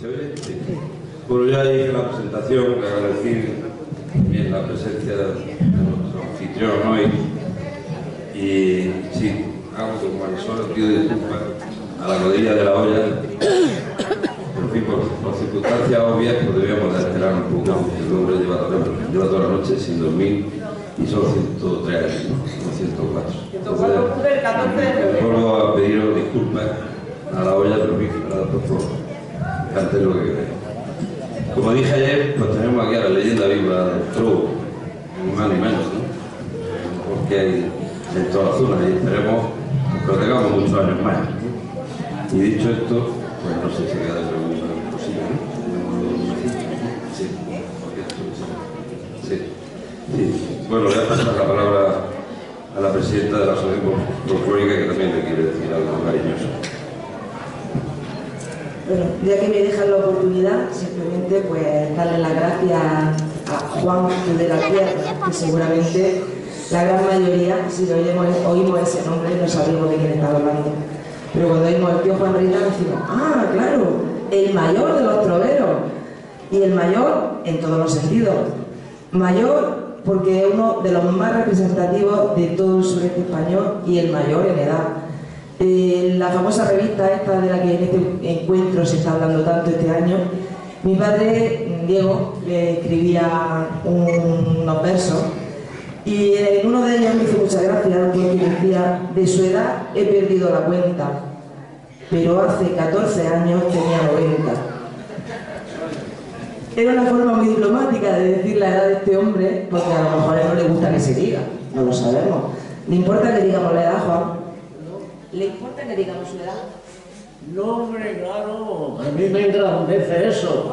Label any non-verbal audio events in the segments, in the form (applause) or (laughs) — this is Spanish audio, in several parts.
¿Se oye? Sí. Bueno, ya dije en la presentación, agradecer también la presencia de nuestro anfitrión hoy. Y sí, hago como Marisol, pido disculpas a la rodilla de la olla. Por fin, por, por circunstancias obvias, pues debíamos de esperar un poco. El hombre lleva, toda- lleva toda la noche sin dormir y son 103 años, ¿no? No 104. Entonces, vuelvo a pediros disculpas a la olla, pero bien, por favor, Como dije ayer, pues tenemos aquí a la leyenda viva del Trobo, ni más ni menos, ¿no? Porque hay en todas las zonas y esperemos que lo tengamos muchos años más. Y dicho esto, pues no sé si queda de pregunta posible, ¿no? Sí, sí. Sí. Bueno, voy a pasar la palabra a la presidenta de la Asociación Folclórica que también le quiere decir algo cariñoso. Bueno, ya que me dejan la oportunidad, simplemente pues darle las gracias a Juan de la Tierra, que seguramente la gran mayoría, si oímos, ese nombre, no sabemos de quién está hablando. Pero cuando oímos al tío Juan Rita decimos, ah, claro, el mayor de los troveros. Y el mayor en todos los sentidos. Mayor porque es uno de los más representativos de todo el sureste español y el mayor en edad. Eh, la famosa revista esta de la que en este encuentro se está hablando tanto este año, mi padre, Diego, le escribía un- unos versos y en uno de ellos me hizo mucha gracia porque decía, de su edad he perdido la cuenta, pero hace 14 años tenía 90. Era una forma muy diplomática de decir la edad de este hombre, porque a lo mejor a él no le gusta que se diga, no lo sabemos. ¿Le importa que digamos la edad, Juan? ¿Le importa que digamos su edad? No, hombre, claro, a mí me engrandece eso.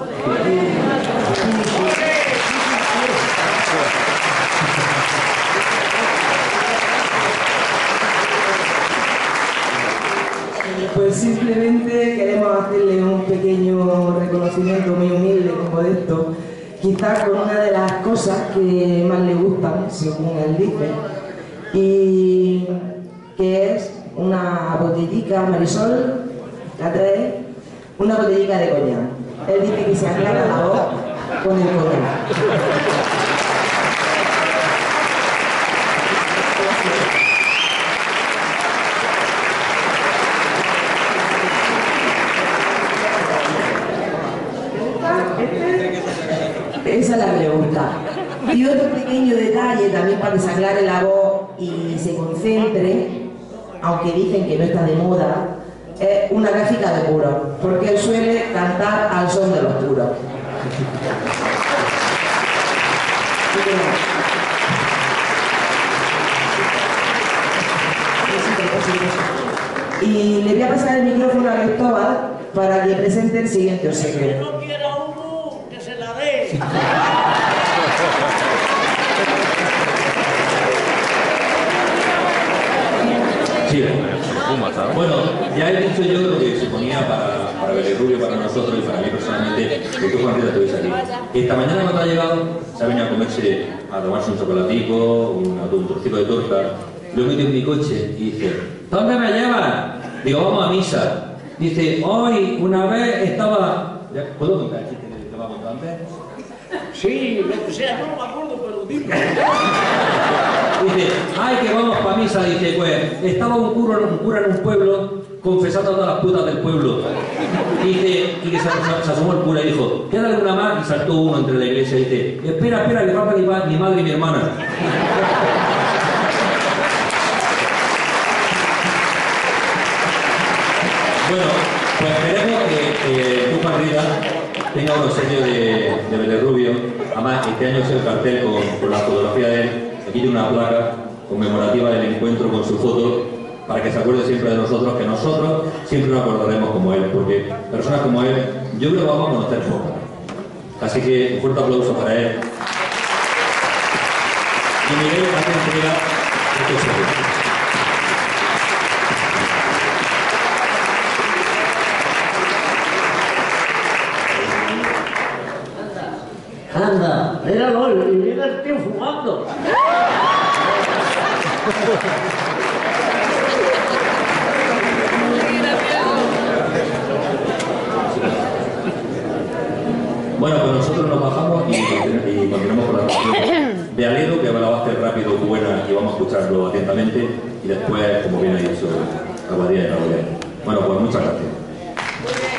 Pues simplemente queremos hacerle un pequeño reconocimiento muy humilde, muy modesto, quizás con una de las cosas que más le gustan, según él dice, y botellica Marisol, la trae, una botellica de coñac. Él dice que se aclara la voz con el coñac. Esa es la pregunta. Y otro pequeño detalle también para que se aclare la voz y se concentre, aunque dicen que no está de moda, es una gráfica de puros, porque él suele cantar al son de los puros. Que. Y le voy a pasar el micrófono a Cristóbal para que presente el siguiente Que obsequio. no quiera uno, que se la dé. Bueno, ya he dicho yo lo que suponía para, para Rubio, para nosotros y para mí personalmente, que tú, Juan Rita, estuviese aquí. Esta mañana cuando ha llegado, se ha venido a comerse, a tomarse un chocolatico, un, un trocito de torta, lo he metido en mi coche y dice, ¿dónde me llevas? Digo, vamos a misa. Dice, hoy una vez estaba... ¿Ya? ¿Puedo contar el chiste que te va a contar antes? Sí, lo que sea, no me acuerdo, pero dime. (laughs) Dice, ay, que vamos para misa. Dice, pues, estaba un cura, un cura en un pueblo confesando a todas las putas del pueblo. Dice, y que se, asomó el cura y dijo, ¿queda alguna más? Y saltó uno entre la iglesia y dice, espera, espera, que falta mi, mi madre y mi hermana. Bueno, pues esperemos que eh, tu Rita tenga un obsequio de, de Belerrubio. Además, este año es el cartel con, con la fotografía de él. Aquí tiene una placa conmemorativa del encuentro con su foto para que se acuerde siempre de nosotros, que nosotros siempre nos acordaremos como él, porque personas como él, yo creo que vamos a conocer pocas. Así que un fuerte aplauso para él. Y Miguel hace entrega este obsequio. Anda, míralo, y mira el tío fumando. Bueno, pues nosotros nos bajamos y, y continuamos con la canción (coughs) de Aledo, que va a hacer rápido, buena, y vamos a escucharlo atentamente. Y después, como bien ha dicho, Aguadilla de Navidad. Bueno, pues muchas gracias.